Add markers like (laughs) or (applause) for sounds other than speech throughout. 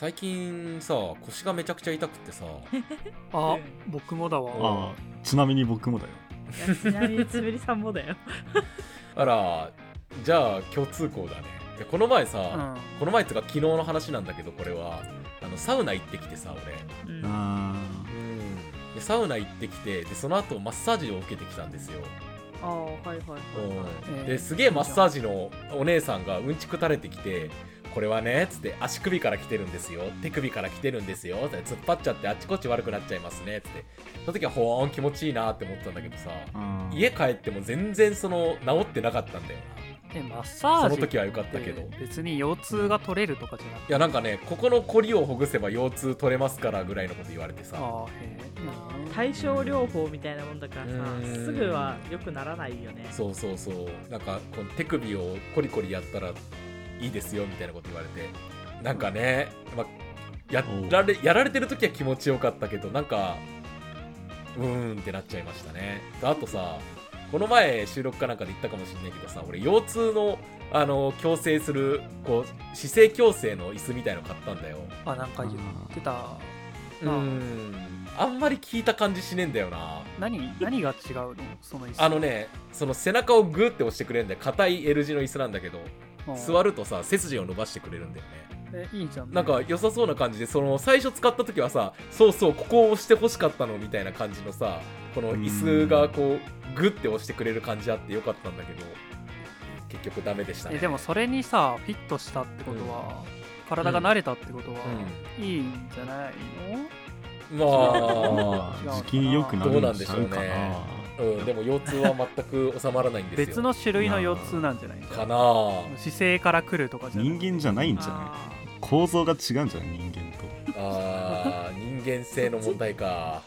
最近さ腰がめちゃくちゃ痛くってさ。(laughs) あうん。僕もだわ。ああ。ちなみに僕もだよ。いやちなみにつぶりさんもだよ。(laughs) あらじゃあ共通項だね。いやこの前さ、うん。この前っていうか昨日の話なんだけどこれは。あのサウナ行ってきてさ俺。うん。あうん。でサウナ行ってきてでその後マッサージを受けてきたんですよ、ああはいはいはいはい。ですげえマッサージのお姉さんがうんちく垂れてきてこれはねつって足首から来てるんですよ。手首から来てるんですよ。って突っ張っちゃってあっちこっち悪くなっちゃいますね。つって。その時はほーん気持ちいいなって思ってたんだけどさあ家帰っても全然その治ってなかったんだよえマッサなそージの時は良かったけど。別に腰痛が取れるとかじゃなくて。いやなんかねここのコリをほぐせば腰痛取れますからぐらいのこと言われてさ。ああへえ対症療法みたいなもんだからさうん。すぐは良くならないよね。そうそうそう。なんかこの手首をコリコリやったらいいですよみたいなこと言われて。なんかね、ま、やられやられてる時は気持ちよかったけどなんかうーんってなっちゃいましたね。あとさこの前収録かなんかで言ったかもしれないけどさ俺腰痛のあの矯正するこう姿勢矯正の椅子みたいの買ったんだよ。あなんか言ってたうーん。あんまり聞いた感じしねえんだよな。何何が違うの？その椅子。あのねその背中をグーって押してくれるんだよ。硬い L 字の椅子なんだけど。うん座るとさ背筋を伸ばしてくれるんだよね。えいいじゃん。なんか良さそうな感じでその最初使った時はさそうそうここを押してほしかったのみたいな感じのさこの椅子がこうグッて押してくれる感じあってよかったんだけど結局ダメでしたね。えでもそれにさフィットしたってことは、体が慣れたってことは、いいんじゃないの？ままあ時期によくなるんちゃうかな。あ、うん、でも腰痛は全く収まらないんですよ。別の種類の腰痛なんじゃないか？なあ。姿勢から来るとかじゃない人間じゃないんじゃない？あ構造が違うんじゃない？人間と。あー人間性の問題か。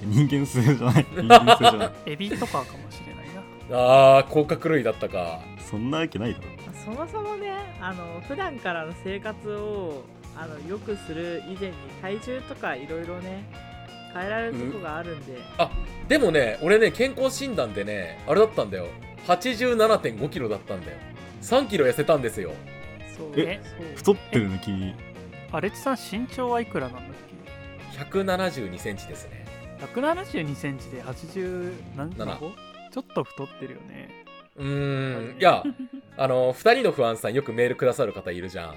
人間性じゃない？(laughs) 人間性じゃない。ーエビとかかもしれないな。あー甲殻類だったか。そんなわけないだろ。そもそもねあの普段からの生活をあの良くする以前に体重とかいろいろね変えられるとこがあるんで、でもね俺ね健康診断でねあれだったんだよ。8 7 5キロだったんだよ。3キロ痩せたんですよ。そうえそう太ってるの君？アレツさん身長はいくらなんだっ1 7 2センチですね。け172センチで80何7個ちょっと太ってるよねうーん。いやあの2人の不安さんよくメールくださる方いるじゃん。うん。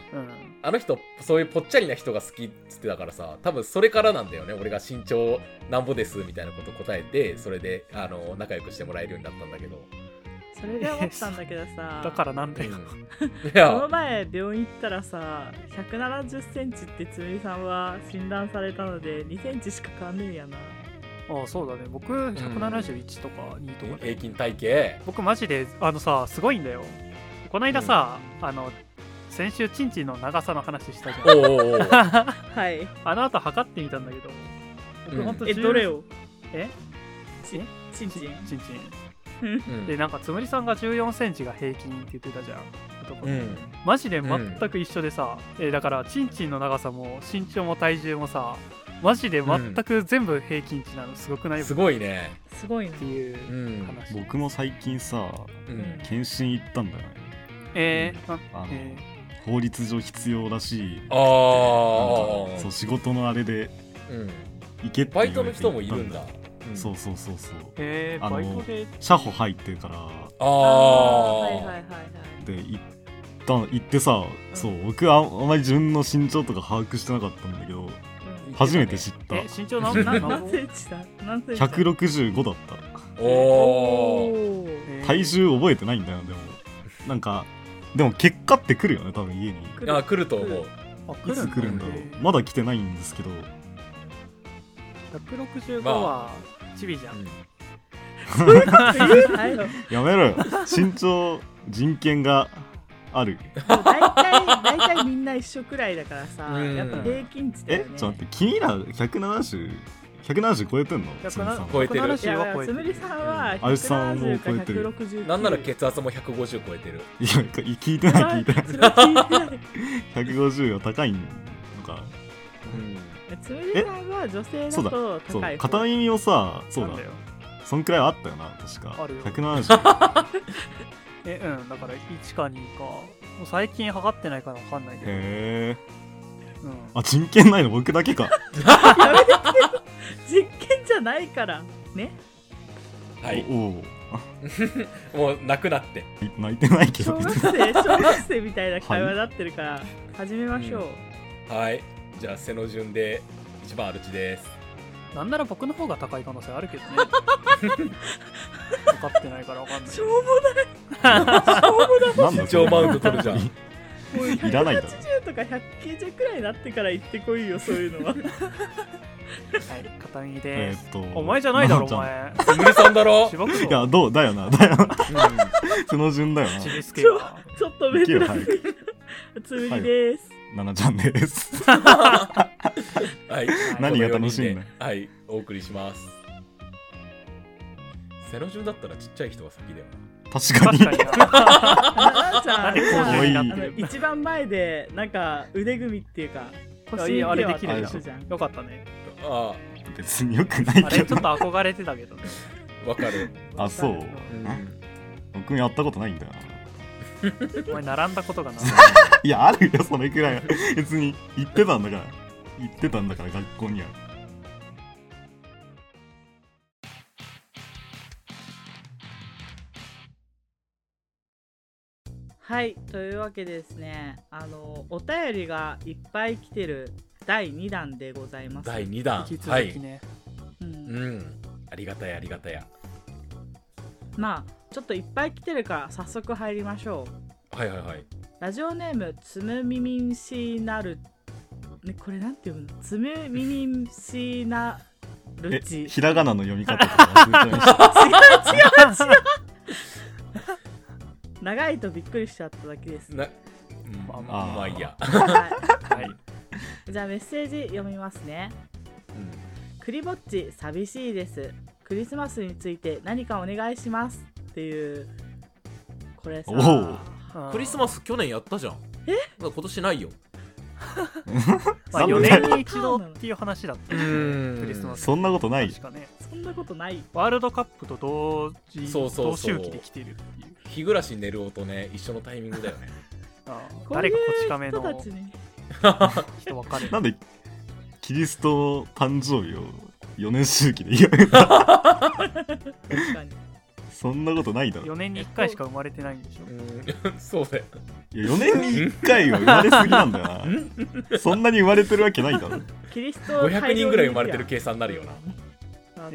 あの人そういうぽっちゃりな人が好きっつってたからさ多分それからなんだよね俺が身長なんぼですみたいなこと答えてそれであの仲良くしてもらえるようになったんだけど、それで思ったんだけどさだからなんだよ、うん、(laughs) いこのや前病院行ったらさ1 7 0センチってつむりさんは診断されたので2センチしか変わんねえんやなああそうだね。僕171とか2とかで、平均体型？僕マジであのさすごいんだよ。この間さ、あの先週チンチンの長さの話したじゃん。(laughs) はい。あの後測ってみたんだけど僕うん。ほんとえどれを？え？ちえ？ちんちんチンチンうん。でなんかつむりさんが1 4センチが平均って言ってたじゃん。マジで全く一緒でさ、えーだからチンチンの長さも身長も体重もさマジで全く全部平均値なのすごくない？すごいね。すごいね。っていううん。話、僕も最近さうん。検診行ったんだよね。えー？ああのえ法律上必要らしいああかそう仕事のあれでうん。行けってバイ言われてトの人もいるんだ。そうそうそうそう。ーえーあのバイトで？車保入ってるから。あああはいはいはいはい。で行った行ってさ、そう僕はあんまり自分の身長とか把握してなかったんだけどうん初めて知った。え身長何何何何センチだ？何センチだ？165だった。おお体重覚えてないんだよでも。なんかでも結果って来るよね多分家に。あ来ると思う。あいつ来るんだ。ろえう。まだ来てないんですけど。165まあ。はチビじゃん、(laughs) やめろよ。身長人権がある。大体大体みんな一緒くらいだからさうん。やっぱ平均値だえよね。ちょっと待って君ら170 170超えてんの？つむさん。は超えてる。いやは超えてる。つむりさんはあゆさんも170か超えてる。169なんなら血圧も150超えてる。いや聞いてない聞いてない。それは聞いてない150は高いのか。つむりさんは女性だとそう高い方片耳をさそうだ。なんだよ。そんくらいはあったよな確か。あるよ。170 (laughs) えうんだから1か2か。もう最近測ってないから分かんないけど。へえうん。あ人権ないの？僕だけか。やめて。実験じゃないから。ね。はい。おお (laughs) もうなくなって。泣いてないけど。小学生小学生みたいな会話になってるから始めましょう、はい。じゃあ背の順で一番アルチですなんなら僕の方が高い可能性あるけどね。分かってないから分かんない。しょうもない。しょうもない。なんだ一応マウント取るじゃんもういらないだろ。180とか190くらいになってから行ってこいよそういうのは。はい片耳えで。す、ーっとお前じゃないだろお前つむりさんだろ、いやどう？だよな。だよなうん。その順だよちなびすけはちょっと珍しい。行つむりです、ななちゃんです (laughs) はい。何が楽しいんだ？はいお送りします。背の順だったらちっちゃい人が先だよ確かに。確かに。(laughs) 一番前でなんか腕組みっていうか腰あれできるじゃん。よかったね。あ別によくないあけど。れちょっと憧れてたけどわかる、あそう。うん、僕やったことないんだよな。お前並んだことがない。(laughs) いやあるよそれくらいは。別に行ってたんだから行ってたんだから学校には。はいというわけでですね。あのお便りがいっぱい来てる第2弾でございます。第2弾。引きはい続きね、うん。うん。ありがたやありがたやまあちょっといっぱい来てるから早速入りましょう。はいはいはい。ラジオネームつむみみんしなるねこれなんて読むの？つむみみんしなるえちひらがなの読み方とか違う違う違う。長いとびっくりしちゃっただけです。な、うんまあまあ、いいや、ははい。い、じゃあメッセージ読みますね。うん。クリぼっち寂しいです。クリスマスについて何かお願いしますっていう。これさ。クリスマス去年やったじゃん。え？今年ないよ (laughs) まあ、4なんで年に一度っていう話だったクリスマス。そんなことない。確かね。そんなことない。ワールドカップと同時そうそうそう。同周期で来てるっていう。日暮らし寝る音ね一緒のタイミングだよね。(laughs) ああ誰がこち亀の人分かる。(laughs) なんでキリスト誕生日を4年周期で言う確かにそんなことないだろ。4年に1回しか生まれてないんでしょ。うん。(laughs) そうだよ。いや4年に1回は生まれすぎなんだよな。そんなに生まれてるわけないだろ。キリストを500人ぐらい生まれてる計算になるよな。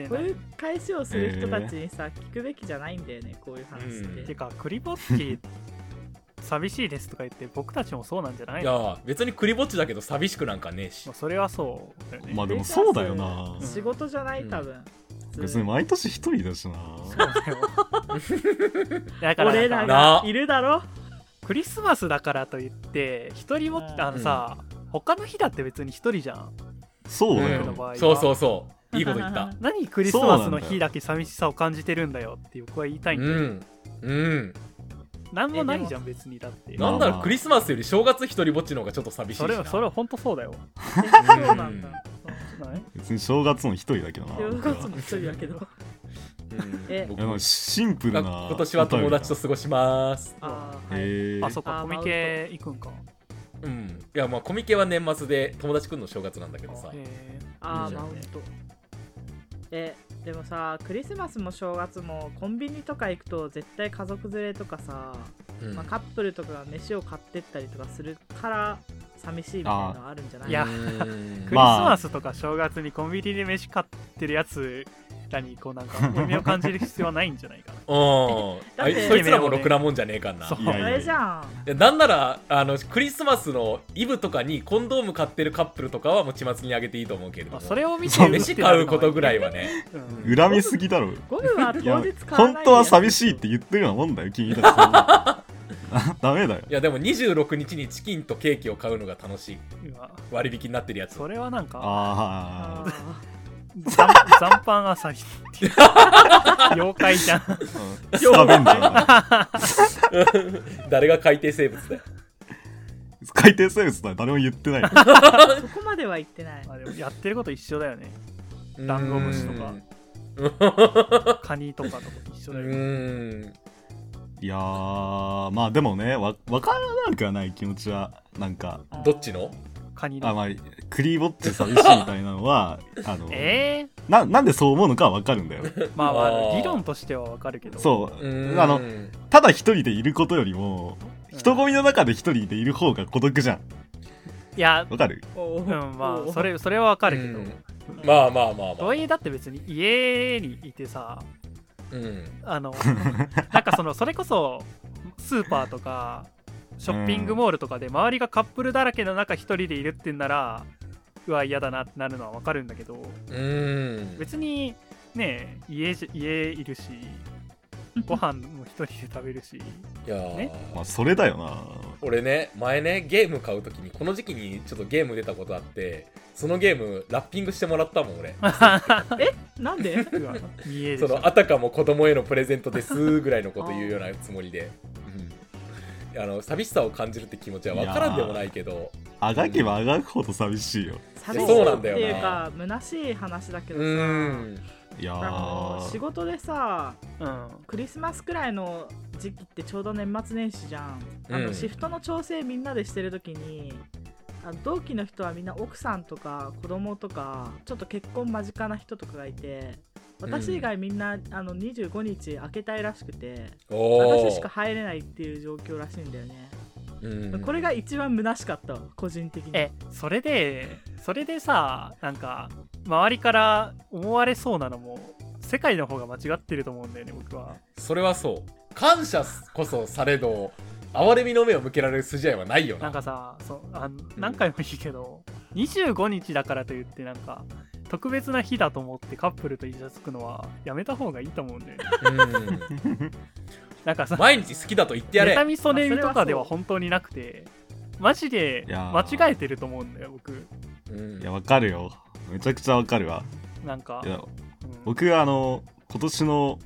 こういう返しをする人たちにさ、聞くべきじゃないんだよねこういう話って、うん。てかクリボッチ寂しいですとか言って僕たちもそうなんじゃないいのや別にクリぼっちだけど寂しくなんかねえし。まあそれはそうだよね、まあでもそうだよな。うん仕事じゃないうん。多分、別に毎年一人だしな。そうだよ。だから俺らがな。いるだろ？クリスマスだからといって一人もうん。あのさ、他の日だって別に一人じゃん。そうだよ、そうそうそう。いいこと言った。(laughs) 何クリスマスの日だけ寂しさを感じてるんだよって僕は言いたいんだよ、うん。うんなんもないじゃん別にだって。まあなんだろうクリスマスより正月一人ぼっちの方がちょっと寂しいしな。それはそれは本当そうだよ。えそうなんだ。別に正月も一人だけどな。正月も一人だけど。うん。え。シンプルな今年は友達と過ごします。あー、はい。へえあそっかコミケ行くんか。うん。いやまあコミケは年末で友達来るの正月なんだけどさ。へえあーいいじゃんマウント。えでもさクリスマスも正月もコンビニとか行くと絶対家族連れとかさ、うん。まあ、カップルとかが飯を買ってったりとかするから寂しいみたいなのはあるんじゃない？いやうん。クリスマスとか正月にコンビニで飯買ってるやつらにこうなんか負い目を感じる必要はないんじゃないかな？うんあいだってそいつらもろくなもんじゃねえかんな。それじゃん。なんならあのクリスマスのイブとかにコンドーム買ってるカップルとかはもう血末にあげていいと思うけれども。まあそれを見て飯買うことぐらいはね。うん。恨みすぎだろ。ゴムは当日買わない本当は寂いしいって言ってるようなもんだよ君たち (laughs) ダメだよ。いやでも26日にチキンとケーキを買うのが楽しい。割引になってるやつ。それはなんかああ残残飯あさりっていう妖怪じゃん。あスカベンジャーだ誰が海底生物だよ。海底生物だ誰も言ってない。ーそこまでは言ってないまあでもやってること一緒だよね。ダンゴムシとか。かカニとかと一緒うだよね。んいやーまあでもねわ分からなくはない気持ちはなんか。どっちの？カニの。あまあクリぼっち寂しいみたいなのはあのえななんでそう思うのかは分かるんだよ。ー、まあまあ理論としてはわかるけど。そう。あのただ一人でいることよりも人混みの中で一人でいる方が孤独じゃん。いやわかる？おうんまおあそれそれはわかるけど、うん。まあまあまあまあ。とはいえだって別に家にいてさうん。あのなんかそのそれこそスーパーとかショッピングモールとかで周りがカップルだらけの中一人でいるってんならうわ嫌だなってなるのはわかるんだけどうん。別にね家じ家いるし (laughs) ご飯も一人で食べるし。いやー。ね。まあそれだよな。俺ね前ねゲーム買う時にこの時期にちょっとゲーム出たことあってそのゲームラッピングしてもらったもん俺。(laughs) なんで？そのあたかも子供へのプレゼントですぐらいのこと言うようなつもりで、うん、あの寂しさを感じるって気持ちは分からんでもないけどあがけばあがくほど寂しいよ。寂しいそうってなんだよな。いうか虚しい話だけうどさ。ん。いやあのー仕事でさうん。クリスマスくらいの時期ってちょうど年末年始じゃん、あうん。のシフトの調整みんなでしてる時にあの同期の人はみんな奥さんとか子供とかちょっと結婚間近な人とかがいて私以外みんな、あの25日開けたいらしくて私しか入れないっていう状況らしいんだよね、うん。これが一番虚しかったわ個人的に。えそれでそれでさなんか周りから思われそうなのも世界の方が間違ってると思うんだよね僕は。それはそう。感謝こそされど哀れみの目を向けられる筋合いはないよな。なんかさそうあ何回もいいけど、25日だからといってなんか特別な日だと思ってカップルとイチャつくのはやめた方がいいと思うんだよね。うん (laughs) なんかさ毎日好きだと言ってやれ。妬みそねみとかでは本当になくてマジで間ー。違えてると思うんだよ僕。うん。いやわかるよ。めちゃくちゃわかるわ。なんかいやうん。僕はあの今年の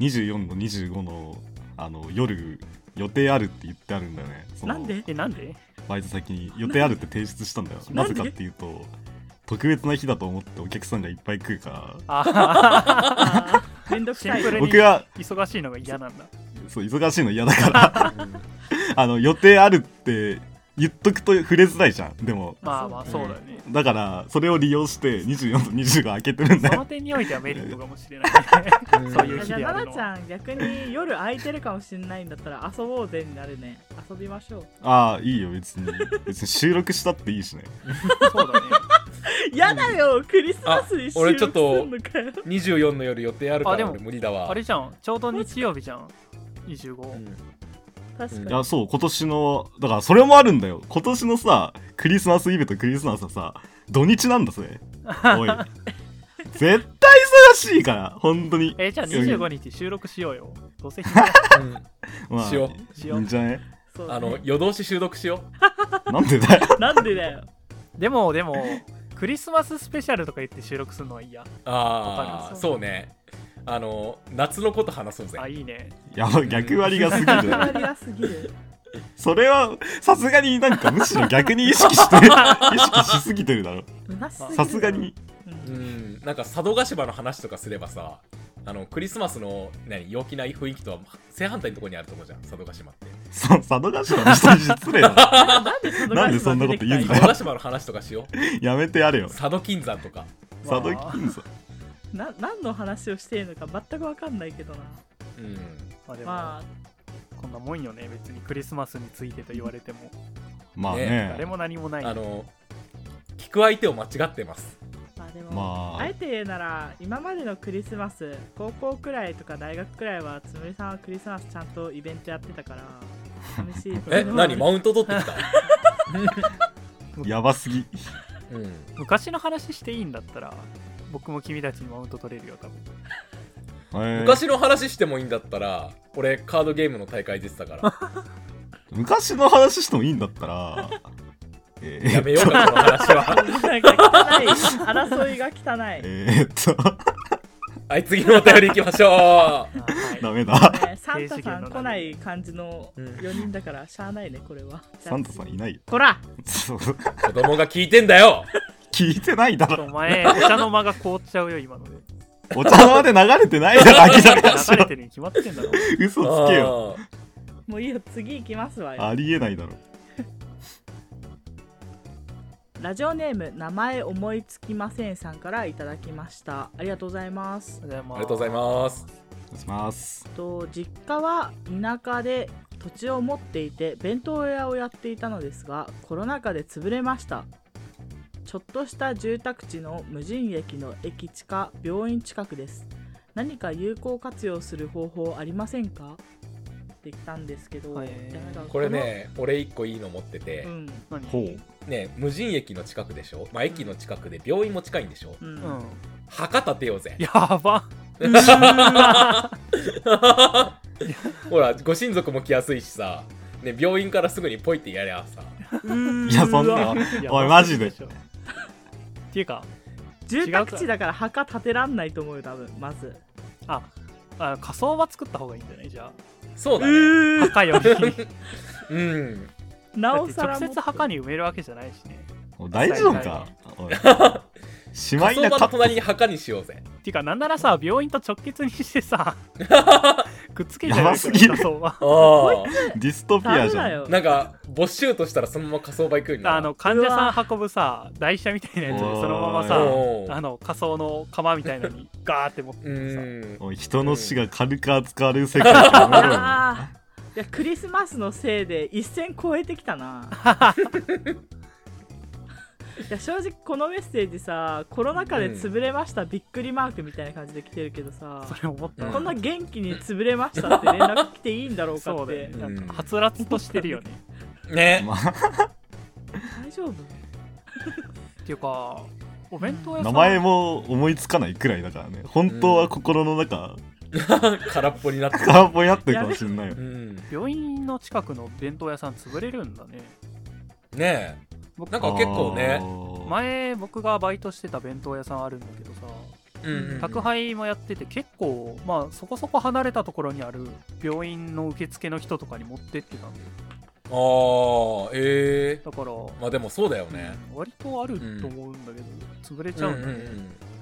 24の25のあの夜予定あるって言ってあるんだよね。なんで？えなんで？バイト先に予定あるって提出したんだよ。なぜかっていうと特別な日だと思ってお客さんがいっぱい来るから。ああーめんどくさい。(laughs) 僕は忙しいのが嫌なんだ。そう忙しいの嫌だから。う (laughs) んあの予定あるって言っとくと触れづらいじゃん。でも。まあまあそそううだよねだからそれを利用して24と25開けてるんだよ。その点においてはメリットかもしれないうん。そういう日じゃあであるのは。奈々ちゃん逆に夜空いてるかもしれないんだったら遊ぼうぜになるね。遊びましょう。ああいいよ別に。別に収録したっていいしね。(laughs) そうだね (laughs) やだよクリスマスに収俺録ちょっとすんのかよ。24の夜予定あるかあでもら俺無理だわ。あれじゃん。ちょうど日曜日じゃん。25、うん。確かに。いやそう今年のだからそれもあるんだよ。今年のさクリスマスイブとクリスマスはさ土日なんだぜ。(laughs) おい。絶対忙しいから本当に。えじゃあ25日収録しようよ。どうせうん。(laughs) まあしよしよう。いいんじゃね？そうね。あの夜通し収録しよなんでだよ。なんでだよ。でもでもクリスマススペシャルとか言って収録するのはいいや。うああそうね。あの夏のこと話そうぜ。あいいね。やば逆割りが過ぎる。決まりがすぎる。それはさすがになんかむしろ逆に意識してる (laughs) 意識しすぎてるだろ。さすがに。うん。うん。なんか佐渡島の話とかすればさあのクリスマスの何陽気な雰囲気とは正反対のところにあると思うじゃん佐渡島って。そう佐渡島の人に失礼だろなんでそんでそんなこと言うんだよ佐渡島の話とかしよう。(laughs) やめてやれよ。佐渡金山とか。佐渡金さな何の話をしているのか全く分かんないけどな。うん。まあでも、まこんなもんよね別にクリスマスについてと言われても。まあねね。誰も何もない。あの聞く相手を間違ってますでも、まあ。あえて言うなら今までのクリスマス高校くらいとか大学くらいはつむりさんはクリスマスちゃんとイベントやってたから寂しいえ何？マウント取ってきた？やばすぎ。うん。昔の話していいんだったら僕も君たちにマウント取れるよ多分。えー。昔の話してもいいんだったら俺カードゲームの大会出てたから。昔の話してもいいんだったらえーやめようかこの話は。なんか汚い。争いが汚い、えーっとはい次のお便り行きましょあはいダメだねサンタさん来ない感じのうん4人だからしゃあないねこれはサンタさんいないよこらそうう子供が聞いてんだよ聞いてないだろお前お茶の間が凍っちゃうよ今のでお茶の間で流れてないだろ明らかに流れてるに決まってんだろ嘘つけよあもういいよ次行きますわよありえないだろラジオネーム名前思いつきませんさんからいただきました。ありがとうございます。ありがとうございます。お願いします。と実家は田舎で土地を持っていて弁当屋をやっていたのですがコロナ禍で潰れました。ちょっとした住宅地の無人駅の駅地下病院近くです。何か有効活用する方法ありませんか？って言ったんですけど、はい。これね俺一個いいの持ってて。うん。何？ほう。ね無人駅の近くでしょ？まあ駅の近くで病院も近いんでしょ？うん。うん。墓建てようぜ。(laughs) やば。(laughs) ほらご親族も来やすいしさ。ね病院からすぐにポイってやりゃさ。いやそんな。おいマジで。しょっていうか住宅地だから墓建てらんないと思うよ多分まず。ああ仮想場作った方がいいんじゃないじゃそうだね。あ墓より。うん。なおさら直接墓に埋めるわけじゃないしね。もう大丈夫か？おい (laughs) しまいなカットの隣に墓にしようぜ。っていうかなんならさ病院と直結にしてさ (laughs) くっつけちゃうやばすぎる。仮想場あディストピダアじゃん。なんか没収としたらそのまま火葬場行くようにな。あの患者さん運ぶさ台車みたいなやつでそのままさあの仮想の釜みたいのにガーって持ってさ。人の死が軽く扱われる世界 (laughs) いやクリスマスのせいで一線超えてきたな (laughs) いや正直このメッセージさコロナ禍で潰れました、びっくりマークみたいな感じで来てるけどさそれ思った。うんこんな元気に潰れましたって連絡来ていいんだろうかって。はつらつとしてるよね。(laughs) ね。まあ。大丈夫？っていうかお弁当屋さん。名前も思いつかないくらいだからね。本当は心の中 (laughs) 空っぽになってる。空っぽになってるかもしんないよ。うん。病院の近くの弁当屋さん潰れるんだね。ね僕なんか結構ね。前僕がバイトしてた弁当屋さんあるんだけどさえうんうん。宅配もやってて結構まあそこそこ離れたところにある病院の受付の人とかに持ってってたんでああええだから、まあでもそうだよね。割とあると思うんだけど、潰れちゃうんだね、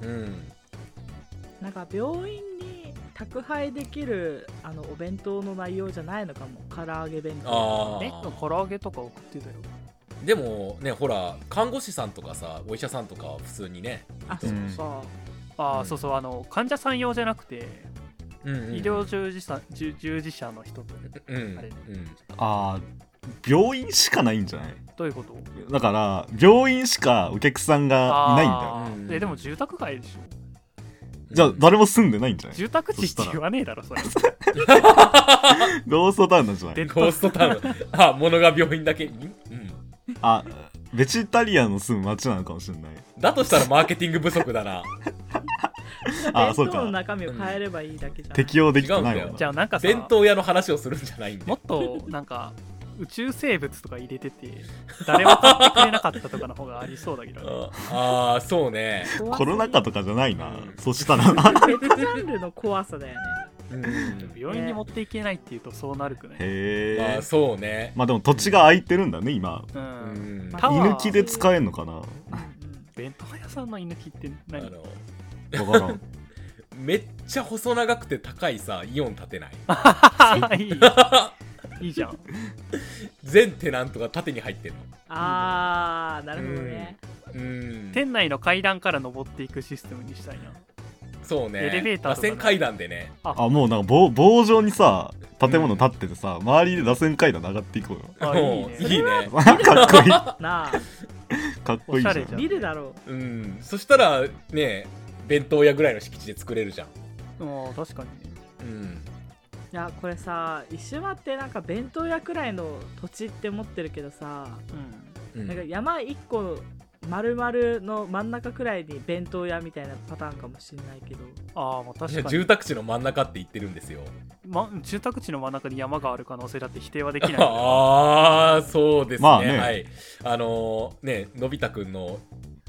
うんうんうんなんか病院に宅配できるあのお弁当の内容じゃないのかも。唐揚げ弁当あえ唐揚げとか送ってたよ。あでもねほら看護師さんとかさお医者さんとかは普通にねあそうか、ああ、うん。そうそうあの患者さん用じゃなくて、うんうん医療従事者従従事者の人とうんうん。あれ。あー病院しかないんじゃない？どういうこと？だから病院しかお客さんがいないんだよ。えでも住宅街でしょ。じゃあ誰も住んでないんじゃない？住宅地って言わねえだろそれ。ローストタウンなんじゃない？でゴーストタウン。あ物が病院だけあベジタリアンの住む街なのかもしれない。だとしたらマーケティング不足だな。弁 (laughs) あそうか。当の中身を変えればいいだけじゃん、適用できてないよじゃあなんかさ弁当屋の話をするんじゃないんでもっとなんか宇宙生物とか入れてて誰も買ってくれなかったとかの方がありそうだけどね。ああーそうね。コロナ禍とかじゃないな、うん。そしたら別 (laughs) ジャンルの怖さだよね。うん病院に持っていけないっていうとそうなるくない？へえまあそうね。まあでも土地が空いてるんだね今。ううん居抜きで使えんのかな？弁当屋さんの居抜きってあ何のわからん。(laughs) めっちゃ細長くて高いさイオン建てない？(laughs) いい。(laughs) いいじゃん。全テナントが縦に入ってるの。あーなるほどね、うん。店内の階段から登っていくシステムにしたいなそうね。エレベーターとかね。螺旋階段でね。あ。もうなんか棒棒状にさ建物建っててさ、周りで螺旋階段で上がっていこうよ。あいいね。もういいね。かっこいい。なあ。(laughs) かっこいいじゃん。おしゃれじゃん。見るだろう。うん。そしたらね弁当屋ぐらいの敷地で作れるじゃん。もう確かに。ねうん。いやこれさ一周回ってなんか弁当屋くらいの土地って思ってるけどさ、うん。うん。なんか山1個丸々の真ん中くらいに弁当屋みたいなパターンかもしんないけど。ああもう確かに。住宅地の真ん中って言ってるんですよ。ま、住宅地の真ん中に山がある可能性だって否定はできないああそうですね,、まあね。はい。あのーねのび太くんの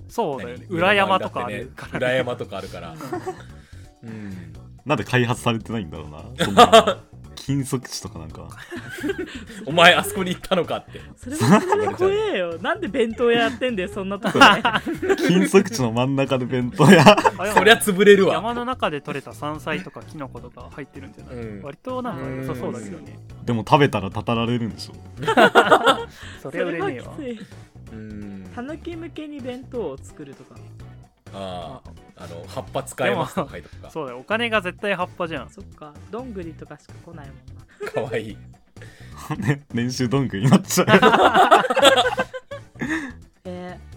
そうだよね。何？裏山とかあるから、ね。裏山とかあるから。うん。うんなんで開発されてないんだろうな。そんな (laughs) 金属地とかなんか。(laughs) お前あそこに行ったのかって。それはそれで怖えよ。(laughs) なんで弁当屋やってんだよそんなとこで。金属地の真ん中で弁当屋。そりゃ潰れるわ。山の中で採れた山菜とかキノコとか入ってるんじゃない、うん。割となんか良さそうだけどね。でも食べたらたたられるんでしょ。(laughs) それは売れねえわたぬき向けに弁当を作るとかあああの葉っぱ使えますとかそうだよ。お金が絶対葉っぱじゃん。そっか。どんぐりとかしか来ないもんな。かわいい。(laughs) ね年収どんぐりになっちゃう。(laughs) えー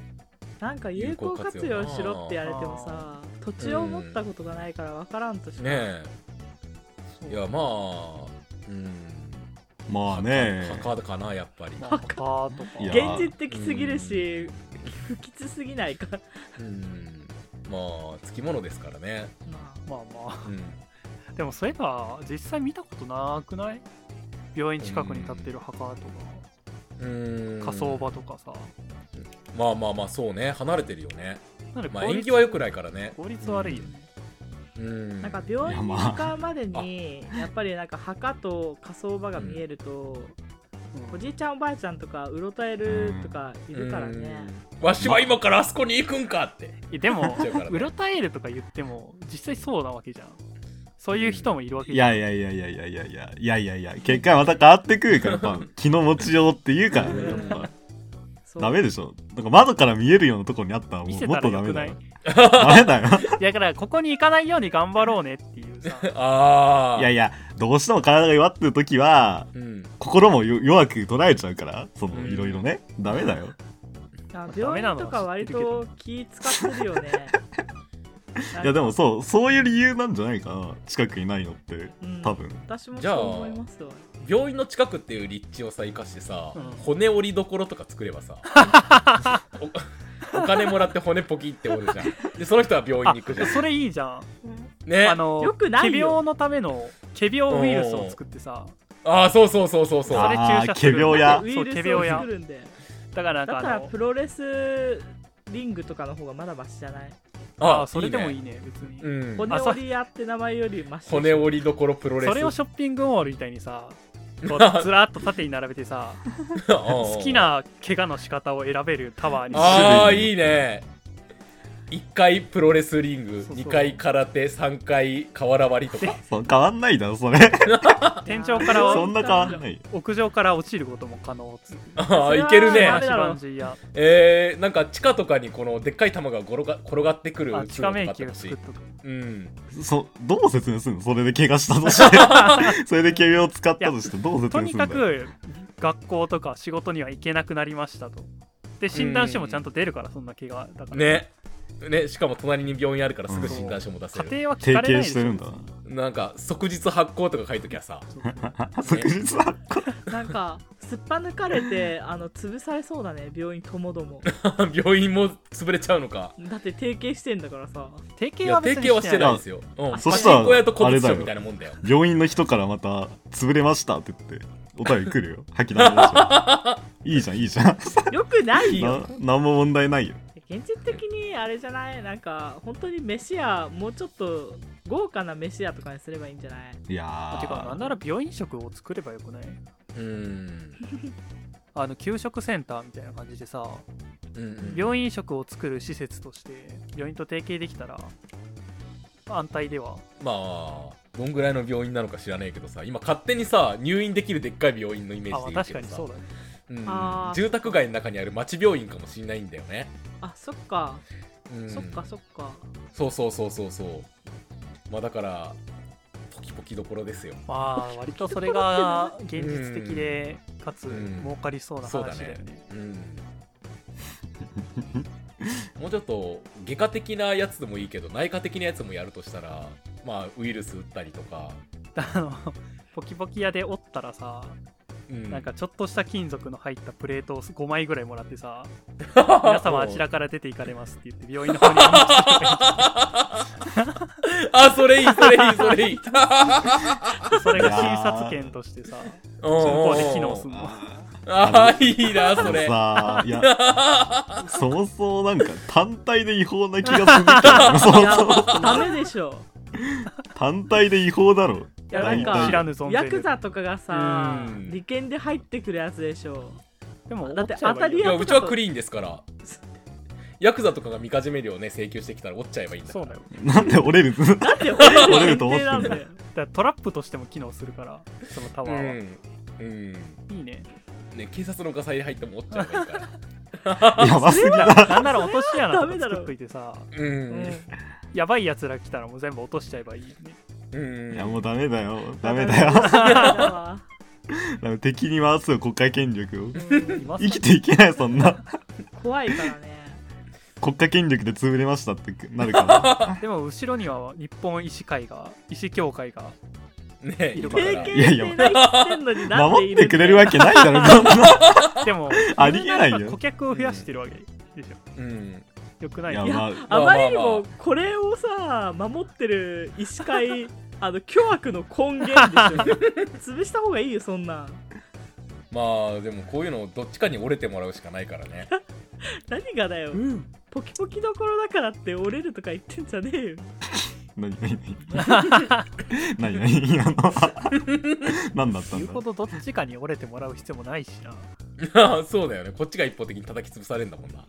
なんか有効活用しろって言われてもさ土地を持ったことがないから分からんとしか、ねえ。いやまあうん。まあね。墓かなやっぱり。まあ墓とか。現実的すぎるし不吉すぎないか。うんまあつきものですからね。ままあまあ。うん。でもそういえば実際見たことなくない？病院近くに立ってる墓とか。うん。火葬場とかさ。まあまあまあそうね。離れてるよね。なんでまあ縁起は良くないからね。効率悪いよね。うん。あなんか病院に向かうまでにやっぱりなんか墓と火葬場が見えると、おじいちゃんおばあちゃんとかうろたえるとかいるからね、うん。わしは今からあそこに行くんかって。えでも (laughs) うろたえるとか言っても実際そうなわけじゃん。そういう人もいるわけいじゃん。やいやいやいやいやいやいやいやいやいや結果また変わってくるからやっぱ気の持ちようって言うからねやっぱダメでしょ。なんか窓から見えるようなところにあったらも見せうもたらよくないっとダメだよ。ダメだよ。(laughs) いやだからここに行かないように頑張ろうねっていうさ。ああいやいやどうしても体が弱ってる時はうん。心もよ弱く捉えちゃうからそのうん。いろいろね。ダメだよ。あダメなのは病院とか割と気使ってるよね (laughs) い。やでもそうそういう理由なんじゃないかな。近くにないのってうん。多分。私もじゃあそう思いますわ。病院の近くっていう立地をさ生かしてさ、うん。骨折りどころとか作ればさ (laughs) おお金もらって骨ポキって折るじゃん。でその人は病院あに行くじゃん。それいいじゃん。ね。あのよくないよ。のための仮病ウイルスを作ってさ。ああそうそうそうそうそう。それ注射する仮病やウイルスをそう仮病や作るんで。だからだなんかあのからプロレスリングとかの方がまだマシじゃない？ああそれでもいいねね。別に、うん、骨折り屋って名前よりマシ骨折りどころプロレス。それをショッピングモールみたいにさ (laughs) こうずらっと縦に並べてさ (laughs) 好好きな怪我の仕方を選べるタワーにああいいね1回プロレスリングそうそう。2回空手3回瓦割りとか。(laughs) そう変わんないだろそれ。(laughs) 天井からそんな変わんない。屋上から落ちることも可能つ (laughs) ああいけるね。えー、なんか地下とかにこのでっかい玉が転が転がってくるあ地下迷宮作っとく。うん。そどう説明するの？それで怪我したとして。それで仮病を使ったとしてどう説とに明するんだよかく学校とか仕事には行けなくなりましたと。で診断書もちゃんと出るからそんな怪我だから。ねねしかも隣に病院あるからすぐ診断書も出せる、家庭は聞提かれないでししてるんだ。なんか即日発行とか書いときゃさ。(laughs) 即日は (laughs) なんかすっぱ抜かれてあの潰されそうだね病院ともども。(laughs) 病院も潰れちゃうのか。だって提携してんだからさ。提いや携は別に提携はしてないいですよ、うん、あパチそしたらンコ屋と古物商あれだよみたいなもんだよ。病院の人からまた潰れましたって言ってお便り来るよ。吐き出しましょ。いいじゃんいいじゃん。よくないよ。な何も問題ないよ現実的にあれじゃない？なんか本当に飯屋もうちょっと豪華な飯屋とかにすればいいんじゃない？いやてかなんなら病院食を作ればよくない？うん。(laughs) あの給食センターみたいな感じでさうんうん。病院食を作る施設として病院と提携できたら安泰では。まあどんぐらいの病院なのか知らないけどさ今勝手にさ入院できるでっかい病院のイメあージでいい確けどさ。かにそうだね。うん。住宅街の中にある町病院かもしれないんだよね、あそっか、うん、そっかそっか。そうそうそうそうそう。まあだからポキポキどころですよ。まあ割とそれが現実的でかつうん。儲かりそうなそうだね。話だよね。うん。(laughs) もうちょっと外科的なやつでもいいけど内科的なやつもやるとしたらまあウイルス打ったりとか、あのポキポキ屋で折ったらさ、うん、なんかちょっとした金属の入ったプレートを5枚ぐらいもらってさ (laughs) 皆様あちらから出ていかれますって言って病院の方に (laughs) あそれいいそれいいそれいい。て (laughs) それが診察券としてさ向向こうで機能すんの。ああいいなそれ。さあいやそもそもなんか単体で違法な気がするけどそもそもダメでしょ。単体で違法だろいやなんか知らぬ存ヤクザとかがさうん。利権で入ってくるやつでしょ。でもだって折ちゃえばいいよ。いやうちはクリーンですから。ヤクザとかがみかじめ料ね請求してきたら折っちゃえばいいんだそうだよ。なんで折れるなんで俺折れの？ると思ってんだよ前提なんだトラップとしても機能するからそのタワーは、うん、うん。いいね。ね、警察のガサ入れ入っても折っちゃえばいいから。やばすぎだなんなら落とし穴とかダメだろ作っといてさ。ううん。んやばいやつら来たらもう全部落としちゃえばいいよねうん。いやもうダメだよ。ダメだよ。(laughs) 敵に回すよ国家権力を。生きていけないそんな。怖いからね。国家権力で潰れましたってなるから。(laughs) でも後ろには日本医師会が医師協会が。ねいるから。いやいや守ってくれるわけないだろこんな。(laughs) でもありえないよ。顧客を増やしてるわけでしょ。うん。よくない。いやいやまああまりにもこれをさ守ってる医師会あの巨悪の根源でしょ。(laughs) 潰した方がいいよそんな。んまあでもこういうのどっちかに折れてもらうしかないからね。(laughs) 何がだよ、ポキポキどころだからって折れるとか言ってんじゃねえよ。何何何？何 (laughs) 今の何だったんだ？言うほどどっちかに折れてもらう必要もないしな。そうだよね。こっちが一方的に叩き潰されるんだもんな。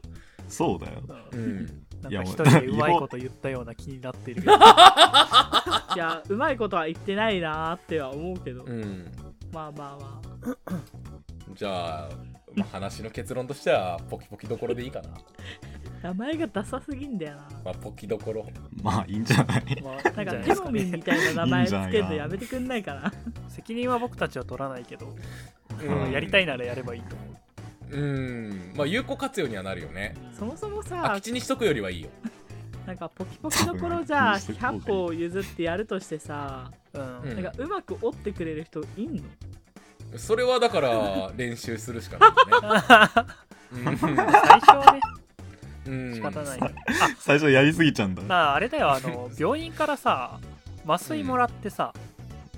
そうだよ。うんなんか一人でうまいこと言ったような気になってるけど。(laughs) いやうまいことは言ってないなーっては思うけど、うん。まあまあまあ。じゃあ、まあ、話の結論としてはポキポキどころでいいかな、名前がダサすぎんだよな。まあ、ポキどころ。まあいいんじゃない？まあなんかテモミンみたいな名前つけるのやめてくんないかな。責任は僕たちは取らないけど、うん。やりたいならやればいいと思ううん。まあ有効活用にはなるよね。そもそも空さき地にしとくよりはいいよ。(laughs) なんかポキポキどころじゃあ多分気にしてこう100歩譲ってやるとしてさうん。うん。なんかうまく折ってくれる人いんの？それはだから練習するしかないよね。最初はねうん。仕方ない、うん。あ最初やりすぎちゃうんだ。だからあれだよあの病院からさ麻酔もらってさ、うん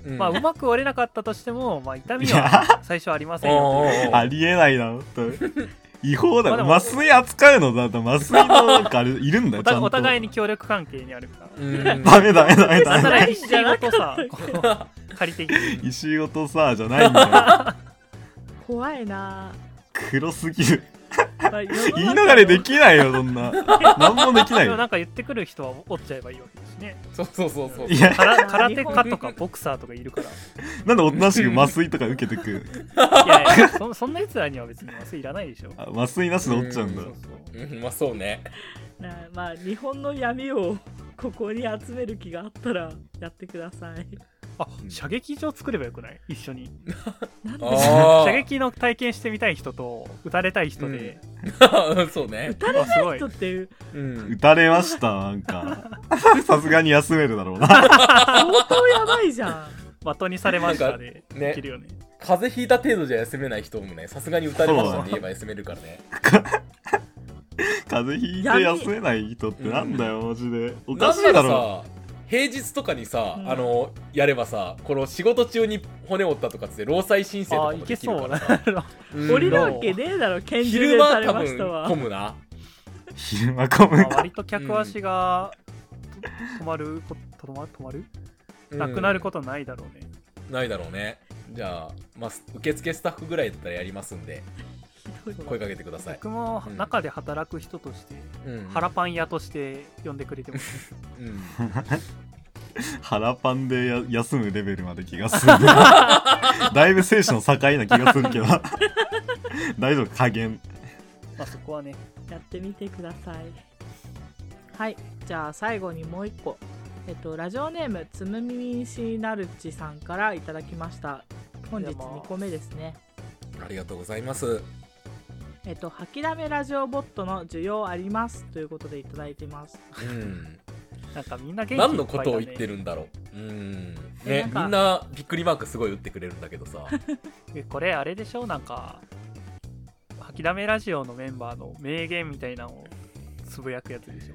まあうまく折れなかったとしても、まあ、痛みは最初ありませんよありえないな本当違法だよ。まあ麻酔扱うのだと麻酔のなんかあれいるんだよちゃんと。お互いに協力関係にあるから。うん。ダメダメダメダメなら石 (laughs) ごとさ借りて石ごとさじゃないんだよ。(laughs) 怖いな黒すぎる (laughs) 言い逃れできないよそんな。何もできないよ。でもなんか言ってくる人は折っちゃえばいいわけですね。そうそうそうそう。いや空手家とかボクサーとかいるから。なんでおとなしく麻酔とか受けてく (laughs) いやいやそそんな奴らには別に麻酔いらないでしょ。あ麻酔なしで折っちゃうんだ。そうそう。うんまあそうね。なまあ日本の闇をここに集める気があったらやってくださいあ射撃場作ればよくない？一緒に。なんで？あ (laughs) 射撃の体験してみたい人と撃たれたい人で、あ (laughs) そうね。撃たれあすごい人っていう。うん。撃たれましたなんか。(laughs) さすがに休めるだろうな。相当やばいじゃん。的にされましたでなんかね。できるよね。風邪ひいた程度じゃ休めない人もねさすがに打たれましたって言えば休めるからね。風邪ひいて休めない人ってなんだよマジで。おかしいらだろ。さ平日とかにさ、うん。あのやればさこの仕事中に骨折ったとかっつって労災申請とかもできるけそうなからさ、うん。降りるわけねえだろ拳銃昼でされ間多分ましたわ混むな。昼間混むまあ割と客足が止まるこ止ま止まる？なくなることないだろうね、ないだろうね。じゃあ、まあ、受付スタッフぐらいだったらやりますんで声かけてください、僕もうん。中で働く人として、うん、腹パン屋として呼んでくれてもうん。腹パンでや休むレベルまで気がする。(laughs) だいぶ生死の境な気がするけど。(laughs) 大丈夫？加減。まあそこはねやってみてください。はい。じゃあ最後にもう一個。えっとラジオネームつむみみしなるちさんからいただきました。本日いやまあ2個目ですね。ありがとうございますえっと吐きだめラジオボットの需要ありますということでいただいてます。うん。(laughs) なんかみんな元気いっぱいだ、ね、何のことを言ってるんだろう。うん。ねん。か。みんなびっくりマークすごい打ってくれるんだけどさ。(laughs) えこれあれでしょ？なんか吐きだめラジオのメンバーの名言みたいなのをつぶやくやつでしょ？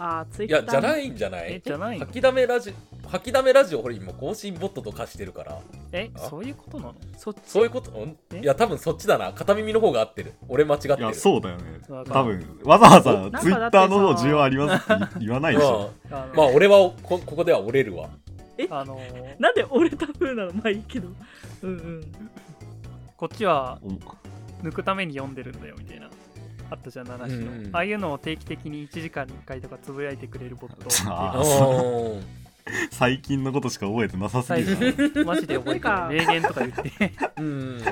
あーツイいッターやじゃないんじゃなえいじゃないの？吐きだめラジ吐きだめラジオこれ今更新ボットと化してるから。えあ？そういうことなの？そっち？そういうこと？ん？え？いや多分そっちだな。片耳の方が合ってる。俺間違ってる。いやそうだよね。わかる。多分わざわざツイッターの方需要ありますって言わないでしょ。うんあの,、まあ俺はこここでは折れるわ。あのーなんで折れた風なの？まあいいけど。うんうん。こっちはお抜くために読んでるんだよみたいなあったじゃん7種の、うんうん。ああいうのを定期的に1時間に1回とかつぶやいてくれるボット。(laughs) (laughs) 最近のことしか覚えてなさすぎるな。(laughs) マジで覚えてない名言とか言って。うん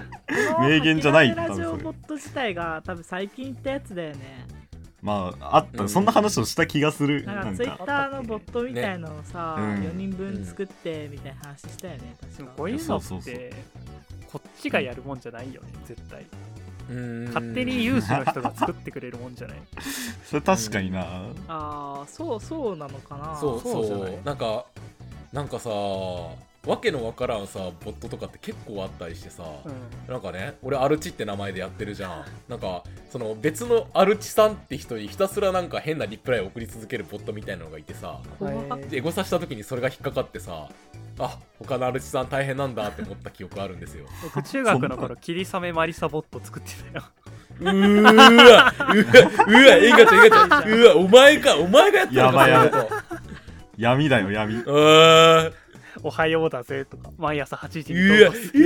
名言じゃないラジオボット自体が多分最近言ったやつだよね。まああった、うん。そんな話をした気がする。ななんんか。かツイッターのボットみたいのをさ、ね。うん。4人分作ってみたいな話したよね確か。でもこういうのってこっちがやるもんじゃないよね絶対。うん勝手に有志の人が作ってくれるもんじゃない？(laughs) それ確かにな、ああそうそうなのかな。そうそう。ない？なんかなんかさわけのわからんさボットとかって結構あったりしてさ、うん。なんかね俺アルチって名前でやってるじゃん。なんかその別のアルチさんって人にひたすらなんか変なリプライを送り続けるボットみたいなのがいてさエゴサした時にそれが引っかかってさあ他のアルチさん大変なんだって思った記憶あるんですよ。僕中学の頃霧雨マリサボット作ってたよ。うーわうわうわエンガちゃんちゃんうわお前かお前がやってるのか。やばいやばい。闇だよ闇。あーおはようだぜとか毎朝8時にうわ投稿すえ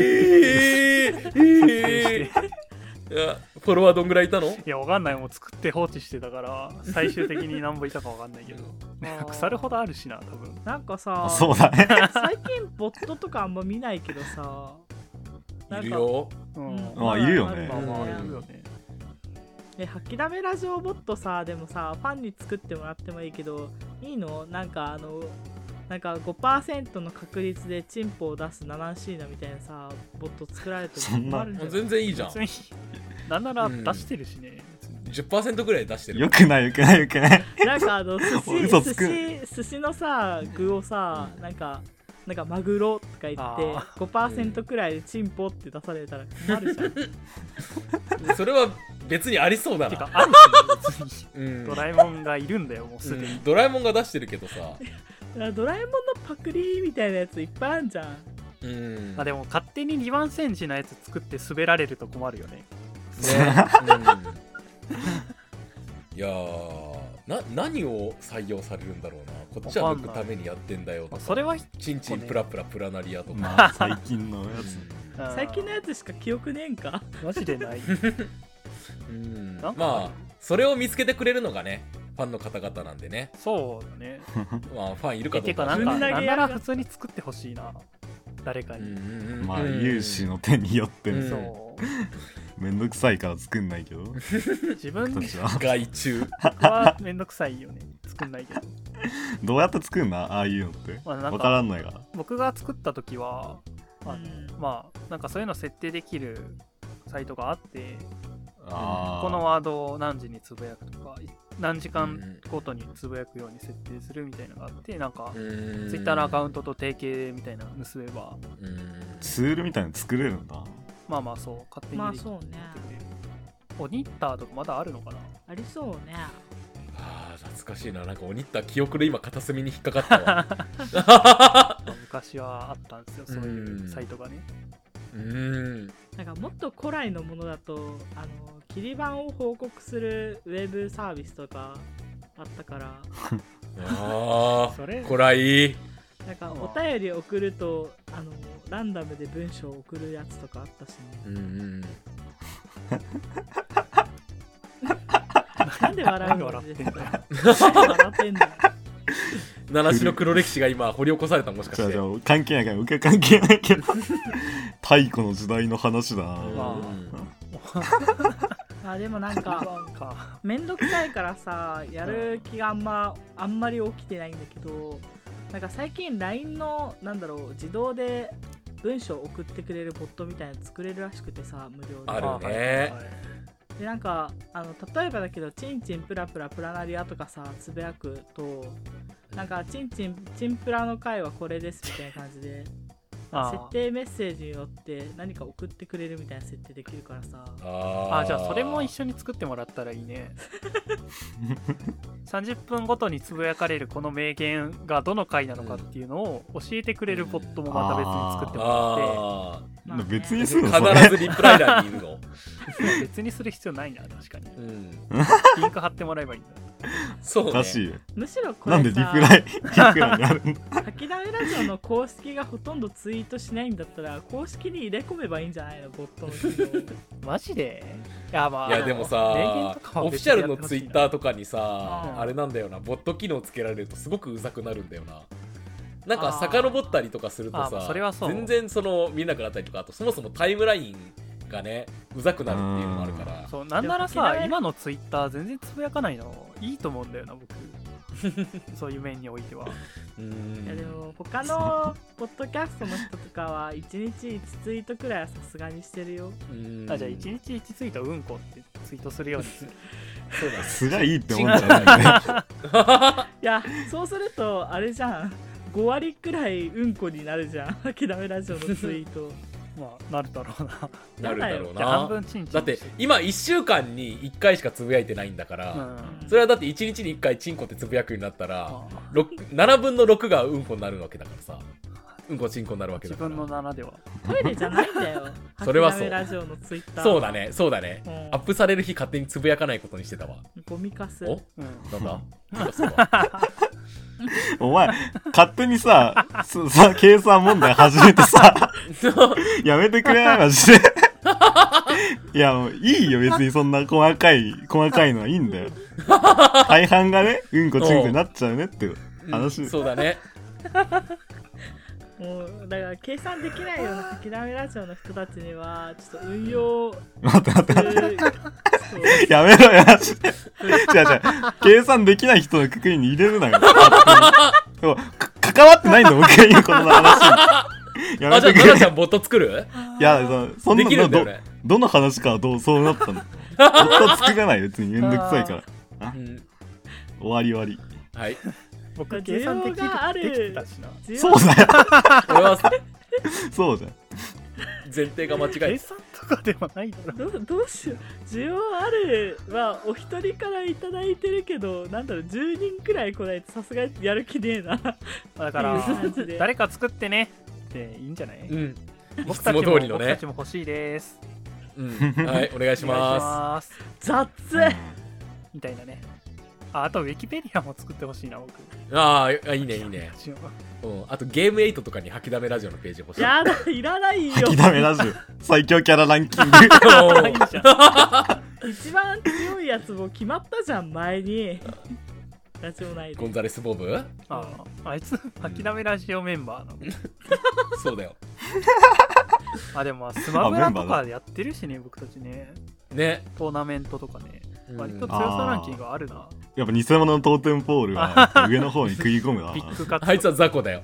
ー、えー、(laughs) いやフォロワーどんぐらいいたの？いやわかんない。もう作って放置してたから最終的に何ぼいたかわかんないけど。腐るほどあるしな多分。なんかさあそうだね。最近ボットとかあんま見ないけどさいるよ。うん、うん。あいるよね。まあいるよね。え吐きだめラジオボットさでもさファンに作ってもらってもいいけどいいの？なんかあのなんか5%の確率でチンポを出すナナンシーナみたいなさボット作られても困るんじゃない？全然いいじゃん。別になんなら出してるしね、10%ぐらい出してる。よくないよくないよくない。なんかあの (laughs) 寿司寿司寿司のさ具をさなんかなんかマグロとか言ってあ5%くらいでチンポって出されたら困るじゃん。(laughs) それは別にありそうだな。てかあるしドラえもんがいるんだよもうすでに、うん。ドラえもんが出してるけどさ (laughs) ドラえもんのパクリみたいなやついっぱいあるじゃん。うん。あでも勝手に2番センチのやつ作って滑られると困るよね。ね、うん、いやーな何を採用されるんだろうな。こっちは抜くためにやってんだよとか。それは、チンチンプラプラプラナリアとか、まあ (laughs) 最近のやつ。うん。最近のやつしか記憶ねえんか？マジでない。うん。なんかまあそれを見つけてくれるのがねファンの方々なんでね。そうだね。(laughs) まあファンいるかどうか。かなんなんなら普通に作ってほしいな誰かうんに、まあうん。有志の手によってうん。そう。めんどくさいから作んないけど。(laughs) 自分私は。害虫。はめんどくさいよね。作んないけど。どうやって作んなああいうのって。まあなんかわからんないから僕が作った時はあまあなんかそういうの設定できるサイトがあってこのワードを何時につぶやくとか何時う間んごとにつぶやくように設定するみたいなのがあってなんかツイツイッターのアカウンントと提携みたいなの結べば。ツールみたいなの作れるんだ。まあまあそう勝手にできてまあそうね。オニッターとかまだあるのかな？ありそうね。あー懐かしいな。なんか鬼った記憶で今片隅に引っかかったわ。(laughs) 昔はあったんですよそういうサイトがね。うん。なんかもっと古来のものだとあの切り板を報告するウェブサービスとかあったからあそれーこらいい。なんかお便り送るとあのランダムで文章を送るやつとかあったしね。うんうんなんで笑うの？何笑ってんだよ笑ってんだよ七種の黒歴史が今掘り起こされたもしかして。じゃあじゃあ関係ないから受け関係ないけど。(laughs) 太古の時代の話だな。まあなんかなんか。めんどくさいからさやる気があんまあんまり起きてないんだけどなんか最近 LINE のなんだろう自動で文章を送ってくれるボットみたいなの作れるらしくてさ無料で。あるね。でなんかあの例えばだけどチンチンプラプラプラナリアとかさつぶやくとなんかチンチンチンプラの回はこれですみたいな感じで。あ設定メッセージによって何か送ってくれるみたいな設定できるからさ。ああじゃあそれも一緒緒に作ってもらったらいいね。(laughs) 30分ごとにつぶやかれるこの名言がどの回なのかっていうのを教えてくれるボットもまた別に作ってもらっあまあね。別にーする必ずリプライ欄にいるの。て (laughs) 別にする必要ないな確かに。うん。リンク貼ってもらえばいいんだ (laughs) そうね。おかしいむしろこれさなんでリプライ (laughs) リプライにあるんだ吐きだめラジオの公式がほとんどツイートしないんだったら公式に入れ込めばいいんじゃないのボットの機能。(laughs) マジで？いやまあいやでも名さオフィシャルのツイッターとかにさうん。あれなんだよなボット機能つけられるとすごくうざくなるんだよな。なんか遡ったりとかするとさ全然その見えなくなったりとかあとそもそもタイムラインがねうざくなるっていうのもあるから。そうなんならさ今のツイッター全然つぶやかないのいいと思うんだよな僕。(laughs) そういう面においては。ういやでんも他のポッドキャストの人とかは1日1ツイートくらいはさすがにしてるよ。うん。あじゃあ1日1ツイートうんこってツイートするように。するそうだすがいいって思うんだよね。(laughs) いやそうするとあれじゃん。5割くらいうんこになるじゃん。諦めラジオのツイートまあなるだろうな。(laughs) なるだろうじゃあ半な分チンチンだって今1週間に1回しかつぶやいてないんだから、うん。それはだって1日に1回チンコってつぶやくようになったらあ6 7分の6がうんこになるわけだからさ。うんこチンコになるわけ自だから。分の7では。トイレじゃないんだよ。(laughs) それはそう。ラジオのツイッターそうだねそうだね、うん。アップされる日勝手につぶやかないことにしてたわ。ゴミかす。お？うん。なんだ？なんだそれは (laughs) お前、勝手にさ、す (laughs) さ、計算問題始めてさ、やめてくれないマジで。(laughs) いや、もういいよ、別にそんな細かい、細かいのはいいんだよ。大半がね、うんこちんこになっちゃうねって話。そうだねもうだから計算できないような諦めラジオの人たちにはちょっと運用待って待ってす待って。やめろよ、マジで。違う違う。計算できない人のくくりに入れるなよ。でもか関わってないんだ、僕が今この話に。やあじゃあち。ゃんボット作るいや、そそんできるんだよねどの話かはどうそうなったの？夫は作らない別にめんどくさいからうん終わり終わりはい僕計算でき需要があるできてたしな。そうだよ。俺 (laughs) はそうじゃん前提が間違計い算とかではないだろ。どうどうしよう。需要あるはお一人からいただいてるけどなんだろう10人くらい来ないとさすがにやる気ねえな。だから誰か作ってね。っていいんじゃない？うん。いつ僕たちもも通りのね。僕たちも欲しいです。うん。はいお願いします。雑。みたいなねああとウィキペディアも作ってほしいな僕。すあーあいいねいいね、(laughs) うん、あとゲーム8とかに吐きだめラジオのページ欲しいやだいらないよ。吐きだめラジオ。(laughs) 最強キャラランキング。一番強いやつも決まったじゃん前に。ラジオ内で。ゴンザレス・ボブ？ああいつ吐きだめラジオメンバーの。(laughs) そうだよ。あでもまあスマブラあメンバーだとかやってるしね僕たちね。ね。トーナメントとかね。うん割と強さランキングあるな。やっぱ偽物のトーテンポールは (laughs) 上の方に食い込むな。ビッグカツあいつは雑魚だよ。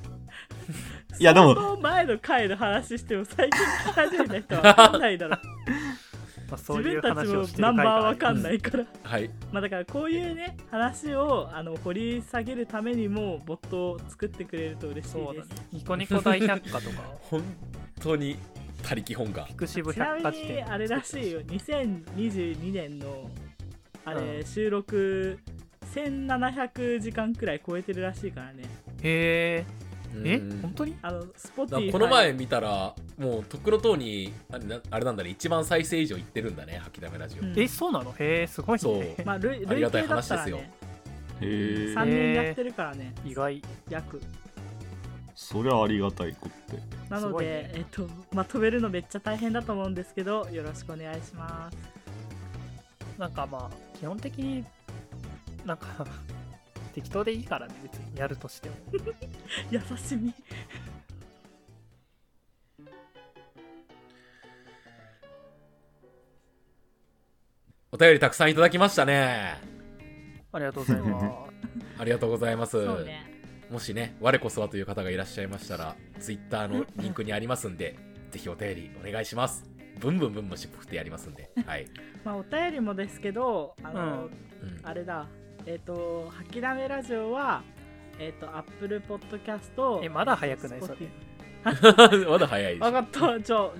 いやでも相当前の回の話しても最近聞き始めた人は分かんないだろ。(laughs) まあ、そういう自分たちもナンバー回が分かんないから、はい。まあだからこういうね話をあの掘り下げるためにもボットを作ってくれると嬉しいです。ニコニコ大百科とか。(laughs) 本当に他力本願。ちなみに典あれらしいよ。2022年のあれ、うん収録1700時間くらい超えてるらしいからね。へええうん。本当に？あのスポだからティこの前見たらもうとっくのとうにあれなあれなんだね。一番再生以上いってるんだね吐きだめラジオ、うん。えそうなの？へえすごいそう。ねまあ累ありがたい累計だったら話ですね。へえ3年やってるからね。意外。約。そりゃありがたいこって。なので、すごいね。えっとまあ飛べるのめっちゃ大変だと思うんですけどよろしくお願いしますなんかまあ基本的になんか (laughs) 適当でいいからね別にやるとしても。(laughs) 優しみ。お便りたくさんいただきましたね。ありがとうございます。(laughs) ありがとうございます。ね。もしね我こそはという方がいらっしゃいましたら Twitter のリンクにありますんでぜひお便りお願いしますブンブンブンブン尻尾振ってやりますんで。(laughs) はい、まあお便りもですけどあの、うん。うん。あれだ。えっ、と「吐きだめラジオは」えっ、と Apple Podcast えまだ早くない？それ。(laughs) まだ早い分かった。じゃあ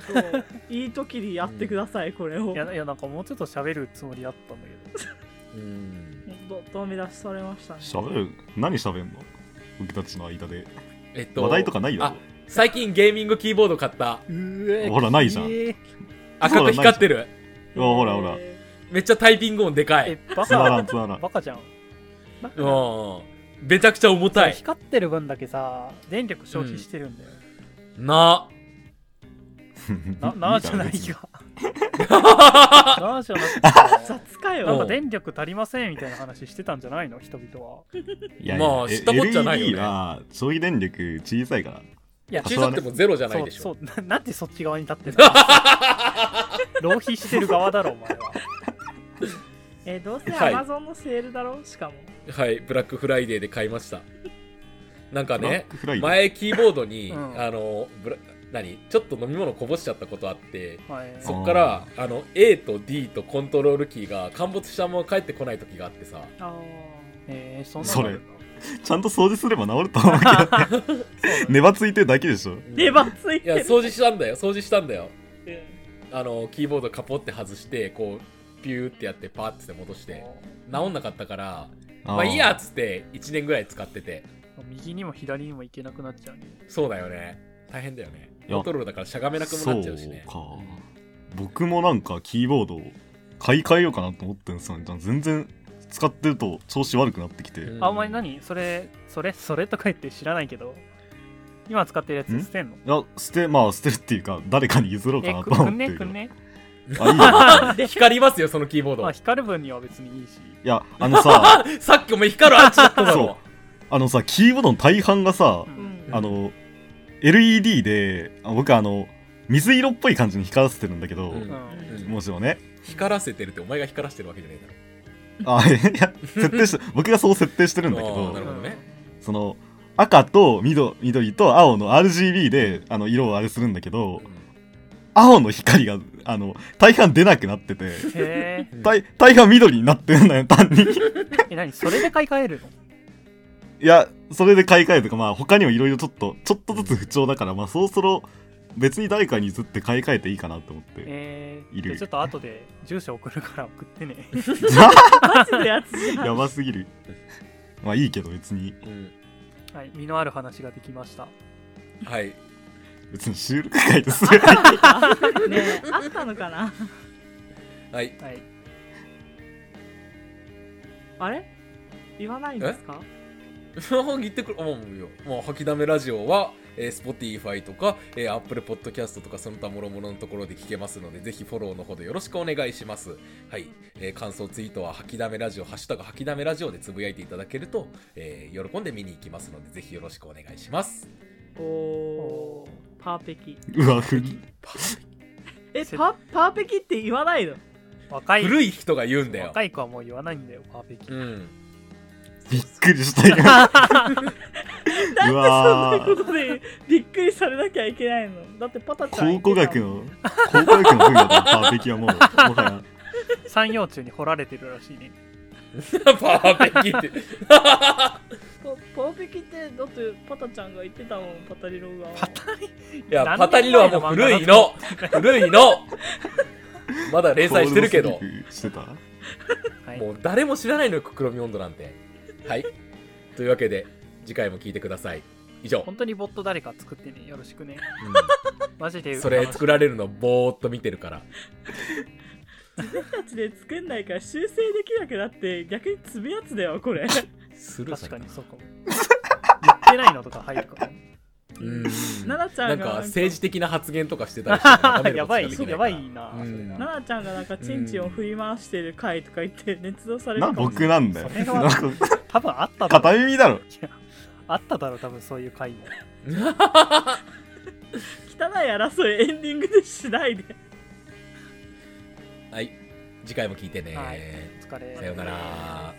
いい時にやってください、これを。いやいやなんかもうちょっと喋るつもりだったんだけど。うん。どどめ出しされましたね。喋る？何喋んの？僕たちの間で。えっと話題とかないだあろ最近ゲーミングキーボード買った。ほらないじゃん。えー赤く光ってる。ほらほら。えめっちゃタイピング音でかい。えバカ。んつまらん。バカじゃん。めちゃくちゃ重たい。光ってる分だけさ電力消費してるんだよ、な。(laughs) ななあじゃないよラジオなってさ雑かよ。なんか電力足りませんみたいな話してたんじゃないの？人々は。いやまあ知ったこっちゃないよね。LED は消費電力小さいから。いや小さくてもゼロじゃないでしょ。そうそうな (laughs) なんでそっち側に立ってるの？(laughs) 浪費してる側だろお前は。(laughs) えどうせはい。Amazon のセールだろ？しかも。はいブラックフライデーで買いました。なんかブラッねクフライデー？前キーボードに、うん。あのブラ何？ちょっと飲み物こぼしちゃったことあってはい。そっからあの A と D とコントロールキーが陥没したまま帰ってこない時があってさ。あえー、そんなそれのあるんだちゃんと掃除すれば治ると思うけどね。粘ついてるだけでしょ。ー粘ついてる。いや掃除したんだよ。掃除したんだよ。あのキーボードカポって外してこうピューってやってパーって戻して。治んなかったからまあいいやっつって1年ぐらい使ってて。右にも左にも行けなくなっちゃうね。そうだよね。大変だよね。いや。コントロールだからしゃがめなくもなっちゃうしね。そうか。僕もなんかキーボードを買い替えようかなと思ってるんですよね。全然使ってると調子悪くなってきて。うん。あお前何？それそれ？それ？とか言って知らないけど。今使ってるやつん。捨てんの？いや、捨て、まあ捨てるっていうか、誰かに譲ろうかえなとくくん思ってる。けど。ね？くんね？あ、いいよ。(laughs) 光りますよそのキーボード。(laughs) まあ光る分には別にいいし。いや、あのさ、(laughs) さっきお前光るアンチだっただそう。ろ。あのさ、キーボードの大半がさう、うん。んあの、LED で、あ僕あの、水色っぽい感じに光らせてるんだけど、うん。うん。もちろんね。光らせてるってお前が光らせてるわけじゃねえだろあ、いや、設定して、(laughs) 僕がそう設定してるんだけあーなるど、ほどね。その、赤と緑緑と青の RGB で、あの、色をあれするんだけど、青の光が、あの、大半出なくなってて、大大半緑になってるんだよ、単に。(laughs) え何？それで買い替えるの？いや、それで買い替えるとか、まあ他にもいろいろちょっと、ちょっとずつ不調だから、まあそろそろ別に誰かに譲って買い替えていいかなと思って。えー、いる。じゃあちょっと後で住所送るから送ってね。マジでやつじゃん。やばすぎる。まあいいけど別に、うん。はい身のある話ができました。はい。別に収録会でする。(laughs) ねえあったのかな？はい。はい。あれ？言わないんですか？(laughs) 言ってくる、もうよ、もう吐きだめラジオは、えー、Spotify とか、えー、Apple Podcast とかその他諸々のところで聞けますので、ぜひフォローのほどよろしくお願いします。はい。えー感想ツイートは吐きだめラジオ、ハッシュタグ吐きだめラジオでつぶやいていただけると、えー喜んで見に行きますので、ぜひよろしくお願いします。おおーパーペキうわ、ふえパパーペキって言わないの？若い古い人が言うんだよ。若い子はもう言わないんだよパーフェキうん。びっくりしたよ。(laughs) うわそんなことでびっくりされなきゃいけないの？だってパタちゃん考古学の、考古学の分野だパーフェキはもう、もはや。山陽中に掘られてるらしいねパーフェキって。(laughs) パパーペキってだってパタちゃんが言ってたもんパタリロがパタリいや、何パタリロはもう古いの。古いの。まだ連載してるけどしてた？はいもう誰も知らないのよ、クロミ温度なんて。はい。というわけで、次回も聞いてください。以上。本当にボット誰か作ってね。よろしくね。マジでうんそれ作られるのぼーっと見てるから。自分たちで作んないから修正できなくなって逆に積むやつだよこれ。する確かにそうかも。言ってないのとか入るから。うん。奈々ちゃなんんがか政治的な発言とかしてたりしてやばいやばないいな、うん。それな奈々ちゃんがなんかチンチンを振り回してる回とか言って捏造されるな、かもし僕れないなんだよ。多分あっただろ片耳だろ。あっただろ多分そういう回も (laughs) 汚い争いエンディングでしないではい。次回も聞いてね。はいお疲れさようなら。